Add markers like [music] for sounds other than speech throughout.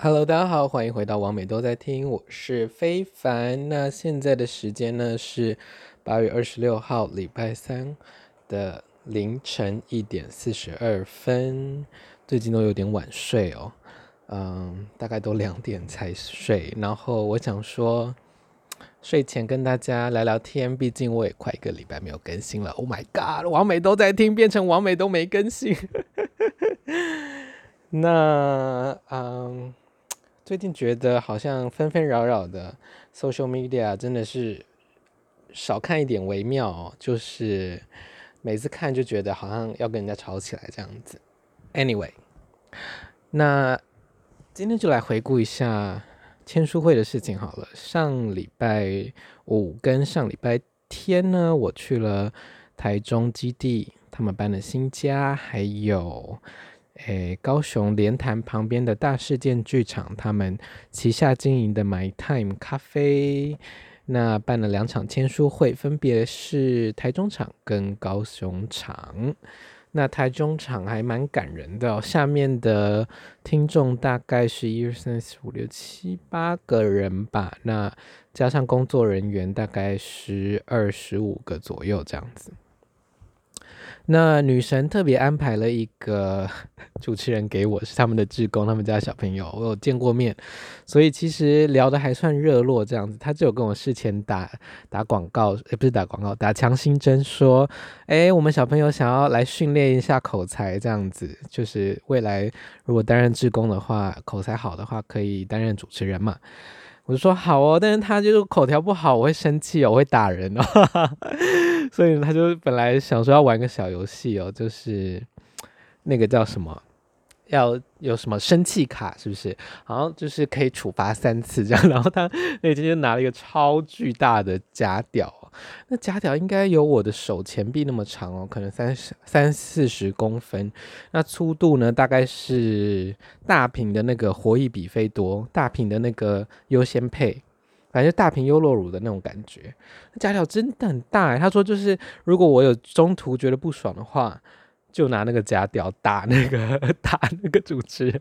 Hello，大家好，欢迎回到王美都在听，我是非凡。那现在的时间呢是八月二十六号礼拜三的凌晨一点四十二分。最近都有点晚睡哦，嗯，大概都两点才睡。然后我想说，睡前跟大家聊聊天，毕竟我也快一个礼拜没有更新了。Oh my god，王美都在听，变成王美都没更新。[laughs] 那嗯。最近觉得好像纷纷扰扰的 social media 真的是少看一点为妙哦，就是每次看就觉得好像要跟人家吵起来这样子。Anyway，那今天就来回顾一下签书会的事情好了。上礼拜五跟上礼拜天呢，我去了台中基地他们搬的新家，还有。诶，高雄莲潭旁边的大事件剧场，他们旗下经营的 My Time 咖啡，那办了两场签书会，分别是台中场跟高雄场。那台中场还蛮感人的，下面的听众大概是一二三四五六七八个人吧，那加上工作人员大概十二十五个左右这样子。那女神特别安排了一个 [laughs] 主持人给我，是他们的志工，他们家小朋友，我有见过面，所以其实聊得还算热络这样子。他就有跟我事前打打广告，也不是打广告，打强心针，说，诶，我们小朋友想要来训练一下口才，这样子，就是未来如果担任志工的话，口才好的话，可以担任主持人嘛。我就说好哦，但是他就是口条不好，我会生气哦，我会打人哦，所以他就本来想说要玩个小游戏哦，就是那个叫什么，要有什么生气卡是不是？好像就是可以处罚三次这样，[laughs] 然后他那天就拿了一个超巨大的假屌。那假屌应该有我的手前臂那么长哦，可能三十三四十公分。那粗度呢，大概是大瓶的那个活益比菲多，大瓶的那个优先配，反正大瓶优酪乳的那种感觉。假屌真的很大欸，他说就是如果我有中途觉得不爽的话，就拿那个假屌打那个 [laughs] 打那个主持人。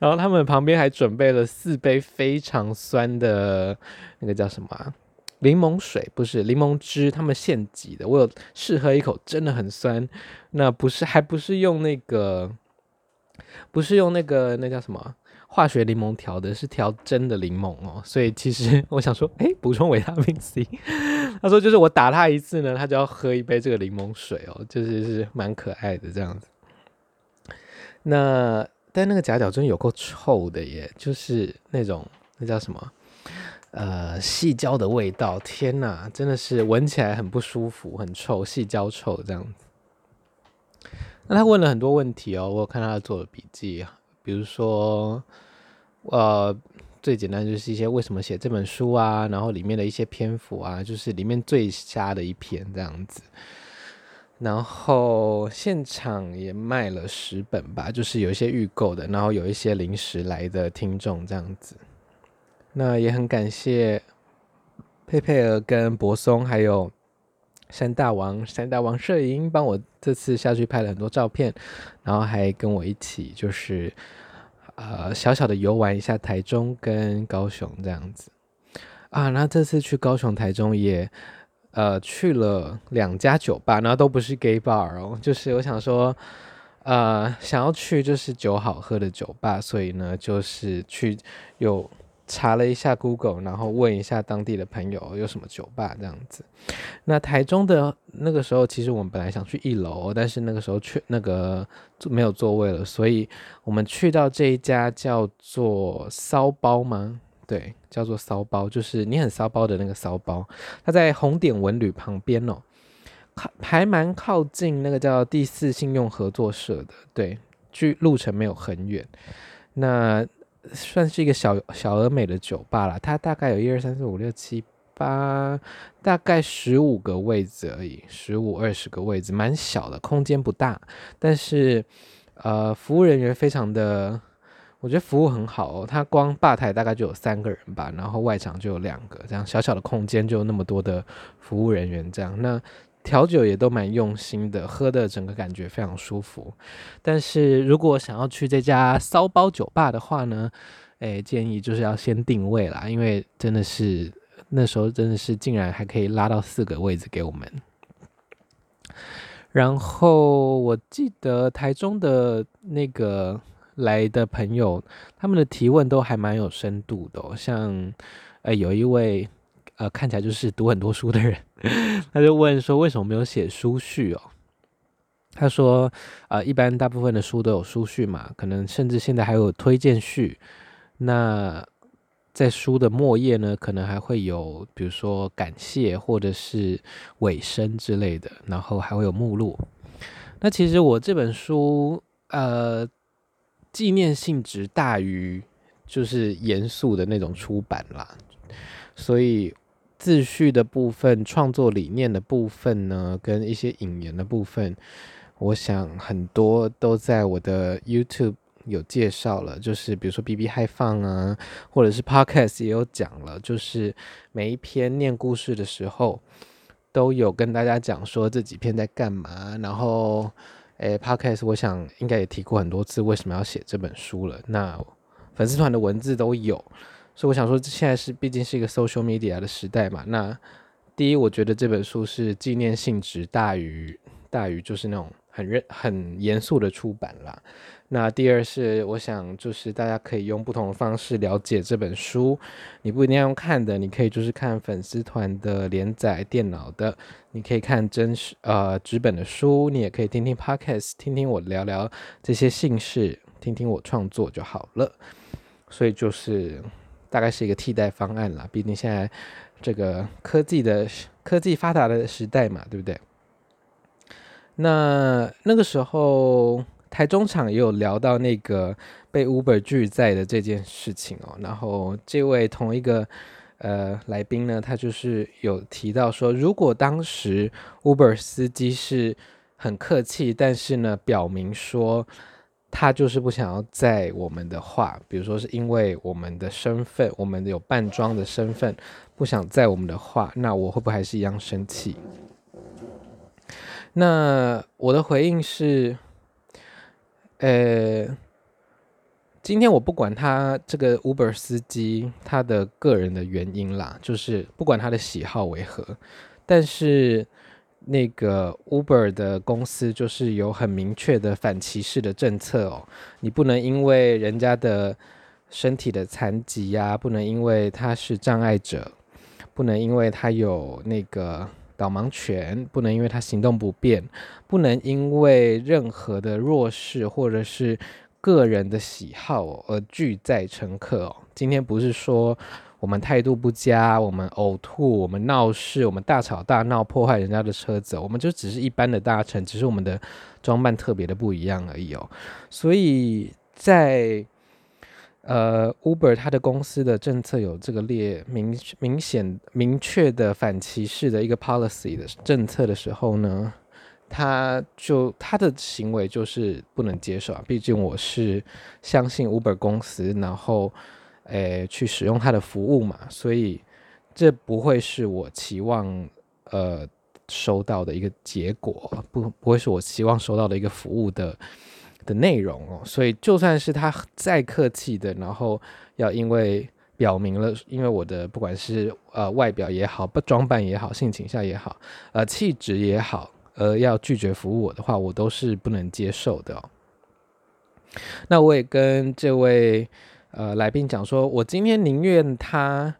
然后他们旁边还准备了四杯非常酸的那个叫什么？柠檬水不是柠檬汁，他们现挤的。我有试喝一口，真的很酸。那不是，还不是用那个，不是用那个，那叫什么化学柠檬调的，是调真的柠檬哦。所以其实 [laughs] 我想说，诶，补充维他命 C。[laughs] 他说就是我打他一次呢，他就要喝一杯这个柠檬水哦，就是是蛮可爱的这样子。那但那个夹角真的有够臭的耶，就是那种那叫什么？呃，细胶的味道，天哪，真的是闻起来很不舒服，很臭，细胶臭这样子。那他问了很多问题哦，我有看他做的笔记，比如说，呃，最简单就是一些为什么写这本书啊，然后里面的一些篇幅啊，就是里面最瞎的一篇这样子。然后现场也卖了十本吧，就是有一些预购的，然后有一些临时来的听众这样子。那也很感谢佩佩儿跟柏松，还有山大王、山大王摄影帮我这次下去拍了很多照片，然后还跟我一起就是呃小小的游玩一下台中跟高雄这样子啊。那这次去高雄、台中也呃去了两家酒吧，然后都不是 gay bar 哦，就是我想说呃想要去就是酒好喝的酒吧，所以呢就是去有。查了一下 Google，然后问一下当地的朋友有什么酒吧这样子。那台中的那个时候，其实我们本来想去一楼，但是那个时候去那个没有座位了，所以我们去到这一家叫做骚包吗？对，叫做骚包，就是你很骚包的那个骚包。它在红点文旅旁边哦，靠还蛮靠近那个叫第四信用合作社的，对，距路程没有很远。那算是一个小小而美的酒吧啦，它大概有一二三四五六七八，大概十五个位置而已，十五二十个位置，蛮小的，空间不大。但是，呃，服务人员非常的，我觉得服务很好哦。它光吧台大概就有三个人吧，然后外场就有两个，这样小小的空间就有那么多的服务人员，这样那。调酒也都蛮用心的，喝的整个感觉非常舒服。但是如果想要去这家骚包酒吧的话呢，诶，建议就是要先定位啦，因为真的是那时候真的是竟然还可以拉到四个位置给我们。然后我记得台中的那个来的朋友，他们的提问都还蛮有深度的，像呃有一位。呃，看起来就是读很多书的人，[laughs] 他就问说，为什么没有写书序哦？他说，呃，一般大部分的书都有书序嘛，可能甚至现在还有推荐序。那在书的末页呢，可能还会有，比如说感谢或者是尾声之类的，然后还会有目录。那其实我这本书，呃，纪念性质大于就是严肃的那种出版啦，所以。自序的部分、创作理念的部分呢，跟一些引言的部分，我想很多都在我的 YouTube 有介绍了。就是比如说 BB 嗨放啊，或者是 Podcast 也有讲了。就是每一篇念故事的时候，都有跟大家讲说这几篇在干嘛。然后，诶，Podcast 我想应该也提过很多次为什么要写这本书了。那粉丝团的文字都有。所以我想说，现在是毕竟是一个 social media 的时代嘛。那第一，我觉得这本书是纪念性质大于大于就是那种很认很严肃的出版啦。那第二是，我想就是大家可以用不同的方式了解这本书。你不一定要用看的，你可以就是看粉丝团的连载电脑的，你可以看真实呃纸本的书，你也可以听听 podcast，听听我聊聊这些姓氏，听听我创作就好了。所以就是。大概是一个替代方案啦，毕竟现在这个科技的科技发达的时代嘛，对不对？那那个时候台中场也有聊到那个被 Uber 拒载的这件事情哦，然后这位同一个呃来宾呢，他就是有提到说，如果当时 Uber 司机是很客气，但是呢表明说。他就是不想要在我们的话，比如说是因为我们的身份，我们有扮装的身份，不想在我们的话，那我会不会还是一样生气？那我的回应是，呃，今天我不管他这个 Uber 司机他的个人的原因啦，就是不管他的喜好为何，但是。那个 Uber 的公司就是有很明确的反歧视的政策哦，你不能因为人家的身体的残疾呀，不能因为他是障碍者，不能因为他有那个导盲犬，不能因为他行动不便，不能因为任何的弱势或者是个人的喜好而拒载乘客哦。今天不是说。我们态度不佳，我们呕吐，我们闹事，我们大吵大闹，破坏人家的车子，我们就只是一般的搭乘，只是我们的装扮特别的不一样而已哦。所以在呃 Uber 它的公司的政策有这个列明明显明确的反歧视的一个 policy 的政策的时候呢，他就他的行为就是不能接受啊。毕竟我是相信 Uber 公司，然后。诶，去使用它的服务嘛，所以这不会是我期望呃收到的一个结果，不不会是我期望收到的一个服务的的内容哦。所以就算是他再客气的，然后要因为表明了，因为我的不管是呃外表也好，不装扮也好，性倾向也好，呃气质也好，呃要拒绝服务我的话，我都是不能接受的哦。那我也跟这位。呃，来宾讲说，我今天宁愿他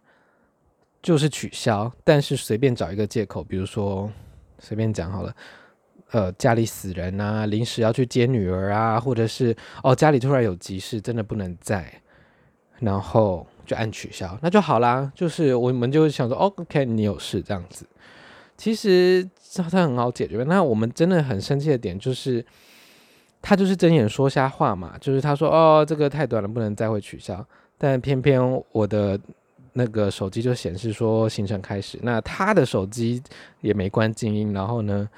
就是取消，但是随便找一个借口，比如说随便讲好了，呃，家里死人啊，临时要去接女儿啊，或者是哦家里突然有急事，真的不能在，然后就按取消，那就好啦。就是我们就想说，，OK，你有事这样子，其实这很好解决。那我们真的很生气的点就是。他就是睁眼说瞎话嘛，就是他说哦，这个太短了，不能再会取消。但偏偏我的那个手机就显示说行程开始，那他的手机也没关静音，然后呢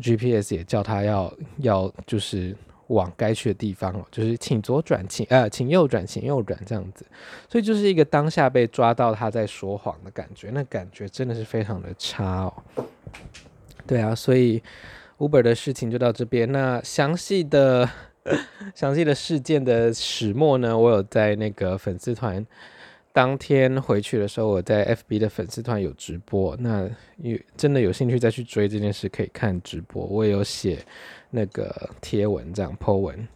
，GPS 也叫他要要就是往该去的地方哦，就是请左转，请呃请右转，请右转这样子。所以就是一个当下被抓到他在说谎的感觉，那感觉真的是非常的差哦。对啊，所以 Uber 的事情就到这边。那详细的 [laughs] 详细的事件的始末呢，我有在那个粉丝团。当天回去的时候，我在 FB 的粉丝团有直播。那有真的有兴趣再去追这件事，可以看直播。我也有写那个贴文，这样 po 文。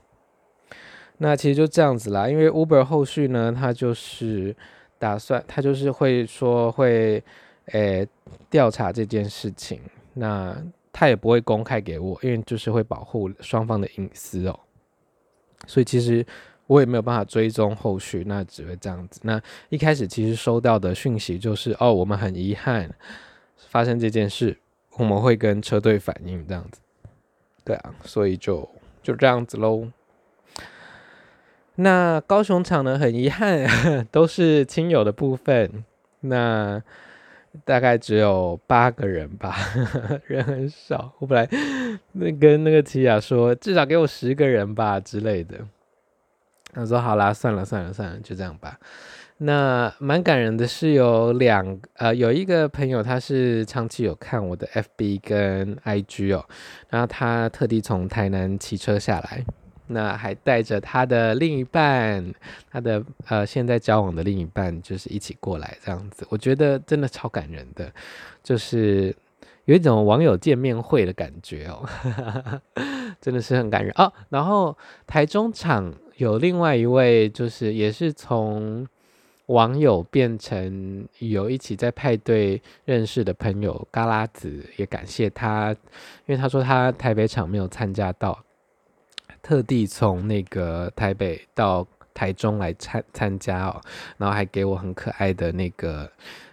那其实就这样子啦，因为 Uber 后续呢，他就是打算，他就是会说会诶调查这件事情。那他也不会公开给我，因为就是会保护双方的隐私哦。所以其实。我也没有办法追踪后续，那只会这样子。那一开始其实收到的讯息就是，哦，我们很遗憾发生这件事，我们会跟车队反映这样子。对啊，所以就就这样子喽。那高雄场呢，很遗憾 [laughs] 都是亲友的部分，那大概只有八个人吧，[laughs] 人很少。我本来那跟那个提雅说，至少给我十个人吧之类的。他说：“好啦，算了算了算了，就这样吧。”那蛮感人的是有两呃，有一个朋友他是长期有看我的 FB 跟 IG 哦，然后他特地从台南骑车下来，那还带着他的另一半，他的呃现在交往的另一半，就是一起过来这样子。我觉得真的超感人的，就是有一种网友见面会的感觉哦，[laughs] 真的是很感人哦。然后台中场。有另外一位，就是也是从网友变成有一起在派对认识的朋友，嘎拉子也感谢他，因为他说他台北场没有参加到，特地从那个台北到台中来参参加哦，然后还给我很可爱的那个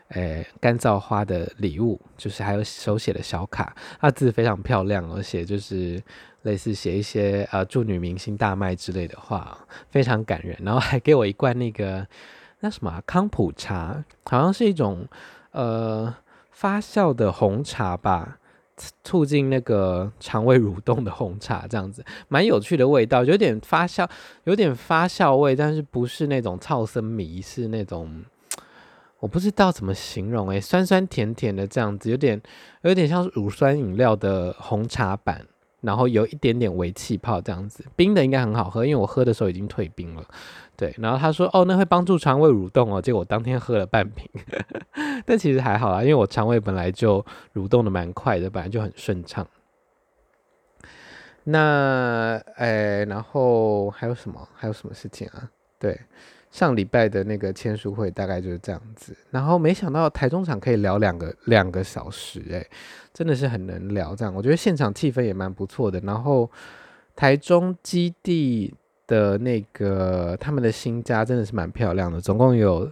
诶干燥花的礼物，就是还有手写的小卡，他字非常漂亮，而且就是。类似写一些呃祝女明星大卖之类的话，非常感人。然后还给我一罐那个那什么、康普茶，好像是一种呃发酵的红茶吧，促进那个肠胃蠕动的红茶，这样子 [laughs] 蛮有趣的味道，有点发酵，有点发酵味，但是不是那种草生米，是那种 [tsk] 我不知道怎么形容诶、酸酸甜甜的这样子，有点有点像乳酸饮料的红茶版。然后有一点点微气泡这样子，冰的应该很好喝，因为我喝的时候已经退冰了。对，然后他说哦，那会帮助肠胃蠕动哦，结果我当天喝了半瓶，[laughs] 但其实还好啦，因为我肠胃本来就蠕动的蛮快的，本来就很顺畅。那诶，然后还有什么？还有什么事情啊？对。上礼拜的那个签书会大概就是这样子，然后没想到台中场可以聊两个两个小时，诶，真的是很能聊。这样我觉得现场气氛也蛮不错的。然后台中基地的那个他们的新家真的是蛮漂亮的，总共有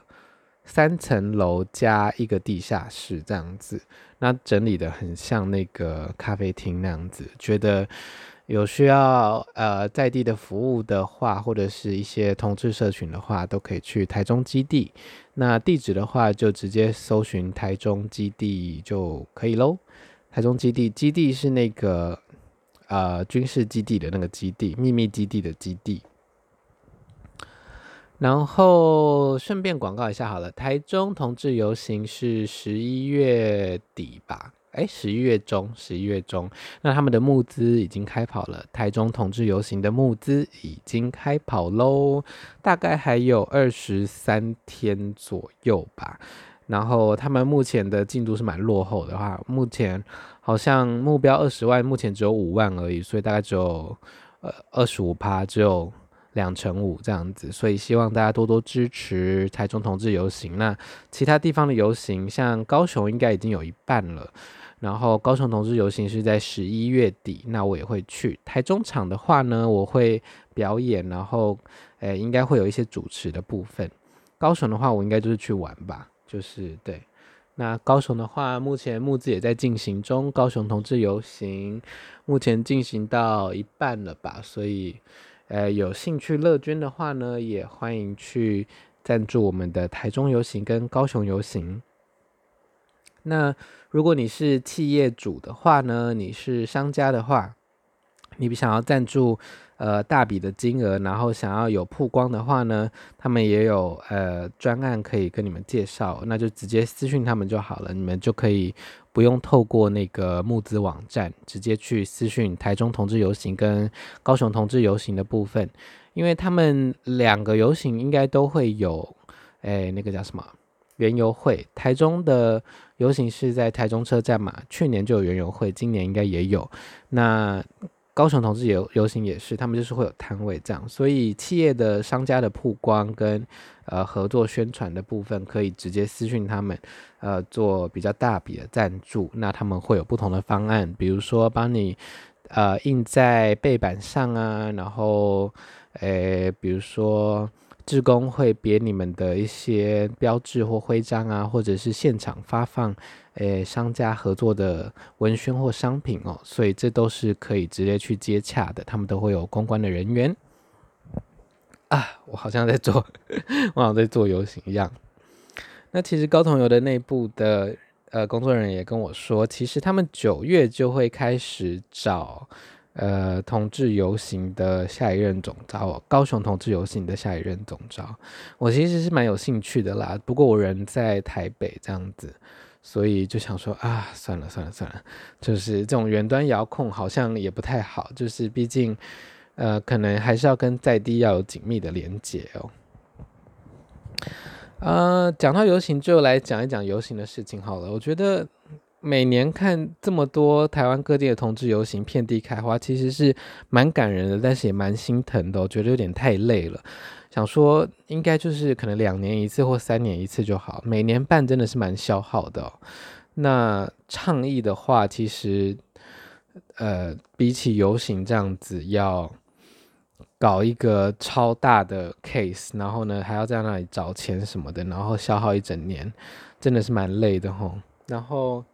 三层楼加一个地下室这样子，那整理得很像那个咖啡厅那样子，觉得。有需要呃在地的服务的话，或者是一些同志社群的话，都可以去台中基地。那地址的话，就直接搜寻台中基地就可以喽。台中基地，基地是那个呃军事基地的那个基地，秘密基地的基地。然后顺便广告一下好了，台中同志游行是十一月底吧。哎，十一月中，十一月中，那他们的募资已经开跑了。台中同志游行的募资已经开跑喽，大概还有二十三天左右吧。然后他们目前的进度是蛮落后的话，目前好像目标二十万，目前只有五万而已，所以大概只有呃二十五趴，只有两成五这样子。所以希望大家多多支持台中同志游行。那其他地方的游行，像高雄应该已经有一半了。然后高雄同志游行是在十一月底，那我也会去。台中场的话呢，我会表演，然后诶应该会有一些主持的部分。高雄的话，我应该就是去玩吧，就是对。那高雄的话，目前募资也在进行中，高雄同志游行目前进行到一半了吧，所以诶有兴趣乐捐的话呢，也欢迎去赞助我们的台中游行跟高雄游行。那如果你是企业主的话呢，你是商家的话，你想要赞助呃大笔的金额，然后想要有曝光的话呢，他们也有呃专案可以跟你们介绍，那就直接私讯他们就好了，你们就可以不用透过那个募资网站，直接去私讯台中同志游行跟高雄同志游行的部分，因为他们两个游行应该都会有，哎，那个叫什么？园游会，台中的游行是在台中车站嘛，去年就有园游会，今年应该也有。那高雄同志游游行也是，他们就是会有摊位这样，所以企业的商家的曝光跟呃合作宣传的部分，可以直接私讯他们，呃做比较大笔的赞助，那他们会有不同的方案，比如说帮你呃印在背板上啊，然后诶比如说。志工会别你们的一些标志或徽章啊，或者是现场发放，诶、商家合作的文宣或商品哦，所以这都是可以直接去接洽的，他们都会有公关的人员。啊，我好像在做，[laughs] 我好像在做游行一样。那其实高同游的内部的呃工作人员也跟我说，其实他们九月就会开始找。呃，同志游行的下一任总召，高雄同志游行的下一任总召，我其实是蛮有兴趣的啦。不过我人在台北这样子，所以就想说啊，算了算了算了，就是这种远端遥控好像也不太好，就是毕竟呃，可能还是要跟在地要有紧密的连接哦。呃，讲到游行，就来讲一讲游行的事情好了。我觉得。每年看这么多台湾各地的同志游行遍地开花，其实是蛮感人的，但是也蛮心疼的。我觉得有点太累了，想说应该就是可能两年一次或三年一次就好，每年办真的是蛮消耗的。那倡议的话，其实呃比起游行这样子要搞一个超大的 case，然后呢还要在那里找钱什么的，然后消耗一整年，真的是蛮累的吼。然后。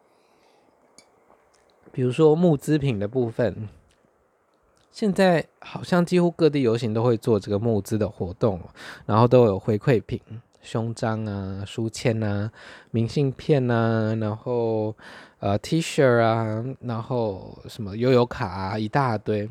比如说募资品的部分，现在好像几乎各地游行都会做这个募资的活动，然后都有回馈品，胸章啊、书签啊、明信片啊，然后呃 T 恤啊，然后什么悠游卡啊，一大堆。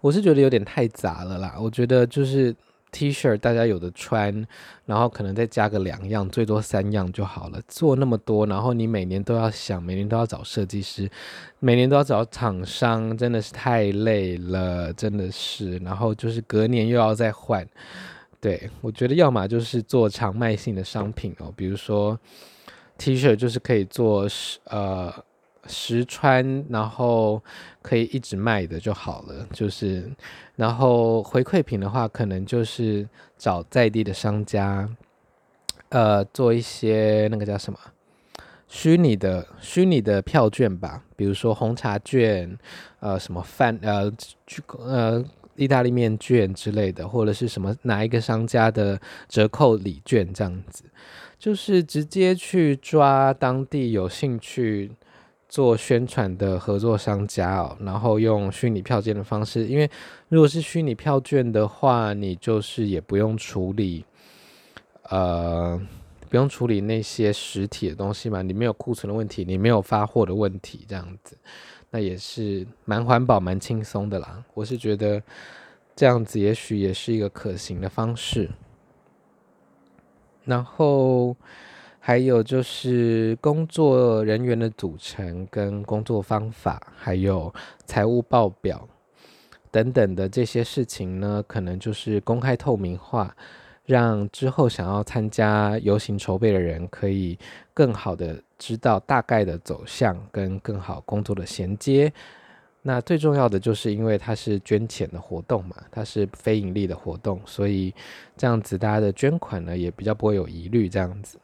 我是觉得有点太杂了啦，我觉得就是。T 恤大家有的穿，然后可能再加个两样，最多三样就好了。做那么多，然后你每年都要想，每年都要找设计师，每年都要找厂商，真的是太累了，真的是。然后就是隔年又要再换。对，我觉得要么就是做常卖性的商品哦，比如说 T 恤就是可以做呃。实穿，然后可以一直卖的就好了。就是，然后回馈品的话，可能就是找在地的商家，呃，做一些那个叫什么虚拟的虚拟的票券吧，比如说红茶券，呃，什么饭呃去呃意大利面券之类的，或者是什么哪一个商家的折扣礼券这样子，就是直接去抓当地有兴趣。做宣传的合作商家哦，然后用虚拟票券的方式，因为如果是虚拟票券的话，你就是也不用处理，呃，不用处理那些实体的东西嘛，你没有库存的问题，你没有发货的问题，这样子，那也是蛮环保、蛮轻松的啦。我是觉得这样子也许也是一个可行的方式，然后。还有就是工作人员的组成跟工作方法，还有财务报表等等的这些事情呢，可能就是公开透明化，让之后想要参加游行筹备的人可以更好的知道大概的走向跟更好工作的衔接。那最重要的就是因为它是捐钱的活动嘛，它是非盈利的活动，所以这样子大家的捐款呢也比较不会有疑虑，这样子。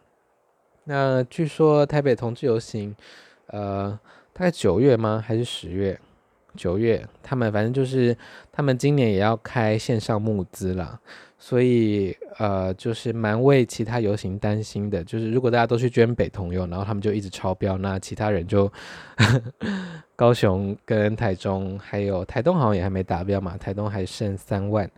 那据说台北同志游行，呃，大概九月吗？还是十月？九月，他们反正就是他们今年也要开线上募资啦，所以呃，就是蛮为其他游行担心的。就是如果大家都去捐北同游，然后他们就一直超标，那其他人就 [laughs] 高雄跟台中还有台东好像也还没达标嘛，台东还剩三万，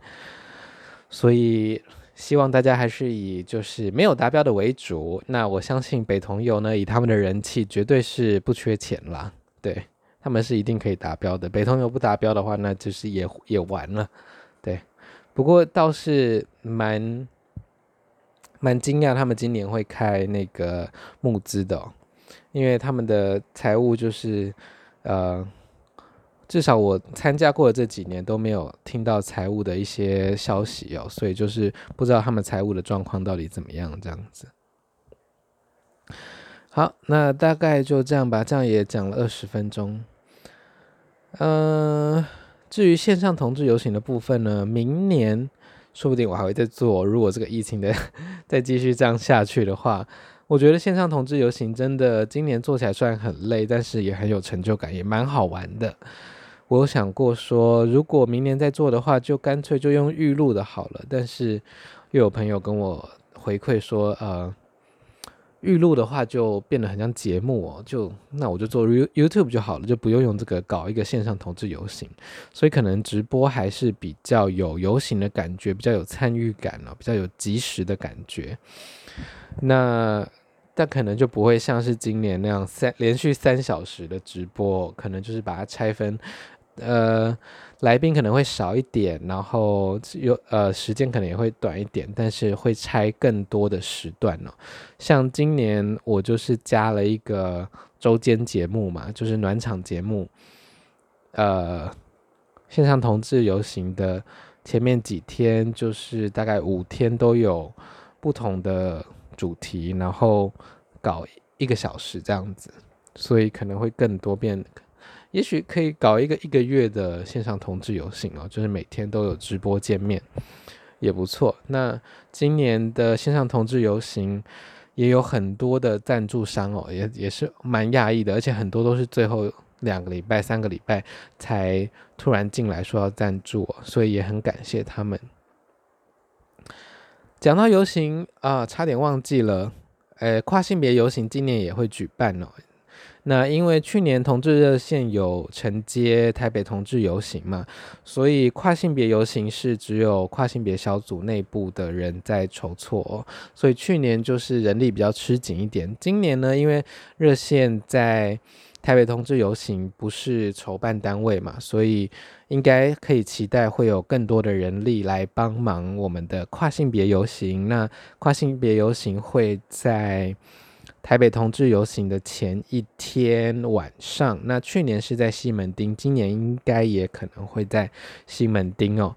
所以。希望大家还是以就是没有达标的为主。那我相信北同游呢，以他们的人气，绝对是不缺钱啦。对，他们是一定可以达标的。北同游不达标的话，那就是也也完了。对，不过倒是蛮蛮惊讶，他们今年会开那个募资的，因为他们的财务就是呃。至少我参加过的这几年都没有听到财务的一些消息哦，所以就是不知道他们财务的状况到底怎么样这样子。好，那大概就这样吧，这样也讲了二十分钟。嗯、至于线上同志游行的部分呢，明年说不定我还会再做。如果这个疫情的 [laughs] 再继续这样下去的话，我觉得线上同志游行真的今年做起来虽然很累，但是也很有成就感，也蛮好玩的。我有想过说，如果明年再做的话，就干脆就用预录的好了。但是又有朋友跟我回馈说，呃，预录的话就变得很像节目哦，就那我就做 YouTube 就好了，就不用用这个搞一个线上同志游行。所以可能直播还是比较有游行的感觉，比较有参与感哦，比较有即时的感觉。那但可能就不会像是今年那样三连续三小时的直播，可能就是把它拆分。呃，来宾可能会少一点，然后有呃时间可能也会短一点，但是会拆更多的时段哦。像今年我就是加了一个周间节目嘛，就是暖场节目。呃，线上同志游行的前面几天，就是大概五天都有不同的主题，然后搞一个小时这样子，所以可能会更多变。也许可以搞一个一个月的线上同志游行哦，就是每天都有直播见面，也不错。那今年的线上同志游行也有很多的赞助商哦，也也是蛮讶异的，而且很多都是最后两个礼拜、三个礼拜才突然进来说要赞助，所以也很感谢他们。讲到游行啊，差点忘记了，呃，跨性别游行今年也会举办哦。那因为去年同志热线有承接台北同志游行嘛，所以跨性别游行是只有跨性别小组内部的人在筹措哦，所以去年就是人力比较吃紧一点。今年呢，因为热线在台北同志游行不是筹办单位嘛，所以应该可以期待会有更多的人力来帮忙我们的跨性别游行。那跨性别游行会在。台北同志游行的前一天晚上，那去年是在西门町，今年应该也可能会在西门町哦，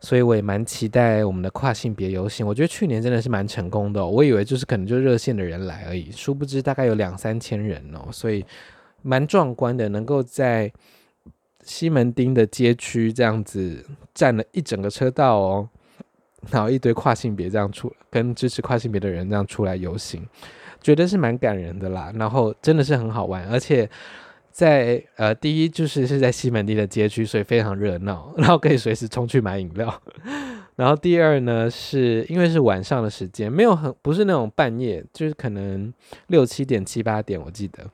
所以我也蛮期待我们的跨性别游行。我觉得去年真的是蛮成功的，我以为就是可能就热线的人来而已，殊不知大概有两三千人哦，所以蛮壮观的，能够在西门町的街区这样子占了一整个车道哦，然后一堆跨性别这样出，跟支持跨性别的人这样出来游行。觉得是蛮感人的啦，然后真的是很好玩，而且在呃第一就是是在西门町的街区，所以非常热闹，[laughs] 然后可以随时冲去买饮料。[laughs] 然后第二呢，是因为是晚上的时间，没有很不是那种半夜，就是可能六七点七八点我记得，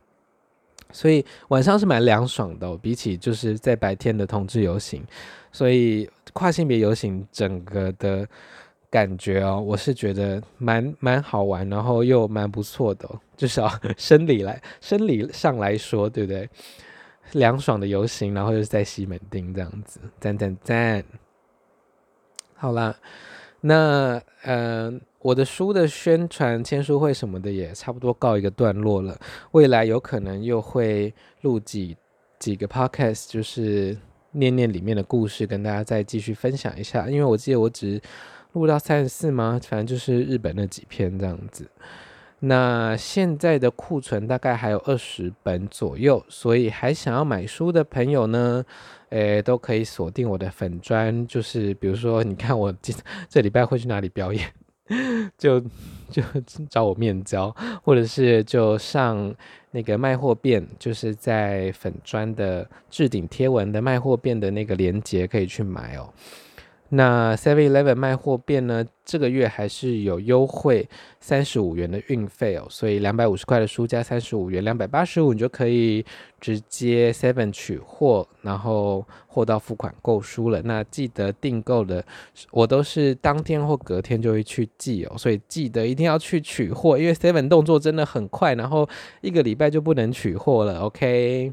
所以晚上是蛮凉爽的，比起就是在白天的同志游行，所以跨性别游行整个的。感觉哦，我是觉得蛮蛮好玩，然后又蛮不错的，至少 [laughs] 生理来生理上来说，对不对？凉爽的游行，然后又是在西门町这样子，赞赞赞！好啦，那嗯、呃，我的书的宣传签书会什么的也差不多告一个段落了，未来有可能又会录几几个 podcast，就是念念里面的故事，跟大家再继续分享一下，因为我记得我只。录到三十四吗？反正就是日本那几篇这样子。那现在的库存大概还有二十本左右，所以还想要买书的朋友呢，诶，都可以锁定我的粉专。就是比如说，你看我这这礼拜会去哪里表演，[laughs] 就就找我面交，或者是就上那个卖货变，就是在粉专的置顶贴文的卖货变的那个链接可以去买哦。那 Seven Eleven 卖货店呢，这个月还是有优惠三十五元的运费哦，所以两百五十块的书加三十五元，两百八十五你就可以直接 Seven 取货，然后货到付款购书了。那记得订购的，我都是当天或隔天就会去寄哦，所以记得一定要去取货，因为 Seven 动作真的很快，然后一个礼拜就不能取货了。OK。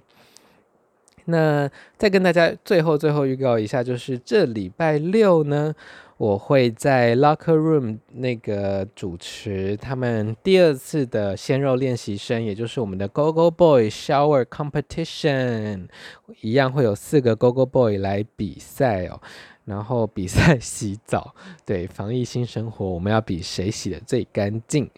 那再跟大家最后最后预告一下，就是这礼拜六呢，我会在 Locker Room 那个主持他们第二次的鲜肉练习生，也就是我们的 Go Go Boy Shower Competition，一样会有四个 Go Go Boy 来比赛哦。然后比赛 [laughs] 洗澡，对，防疫新生活，我们要比谁洗的最干净。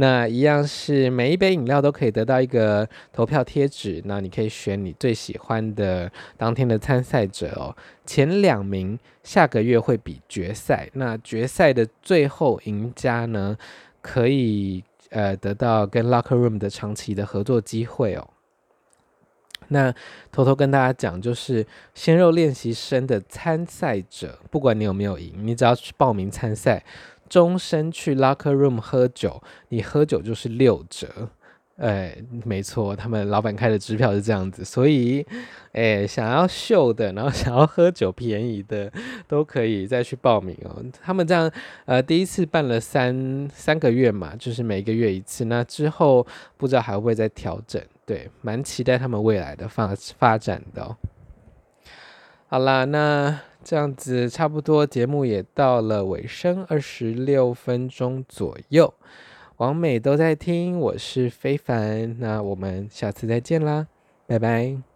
那一样是每一杯饮料都可以得到一个投票贴纸，那你可以选你最喜欢的当天的参赛者哦。前两名下个月会比决赛，那决赛的最后赢家呢，可以呃得到跟 Locker Room 的长期的合作机会哦。那偷偷跟大家讲，就是鲜肉练习生的参赛者，不管你有没有赢，你只要去报名参赛，终身去 Locker Room 喝酒，你喝酒就是六折。哎，没错，他们老板开的支票是这样子，所以，哎，想要秀的，然后想要喝酒便宜的，都可以再去报名哦。他们这样，呃，第一次办了三三个月嘛，就是每个月一次。那之后不知道还会不会再调整？对，蛮期待他们未来的发发展的。好啦，那这样子差不多，节目也到了尾声，二十六分钟左右。王美都在听，我是非凡，那我们下次再见啦，拜拜。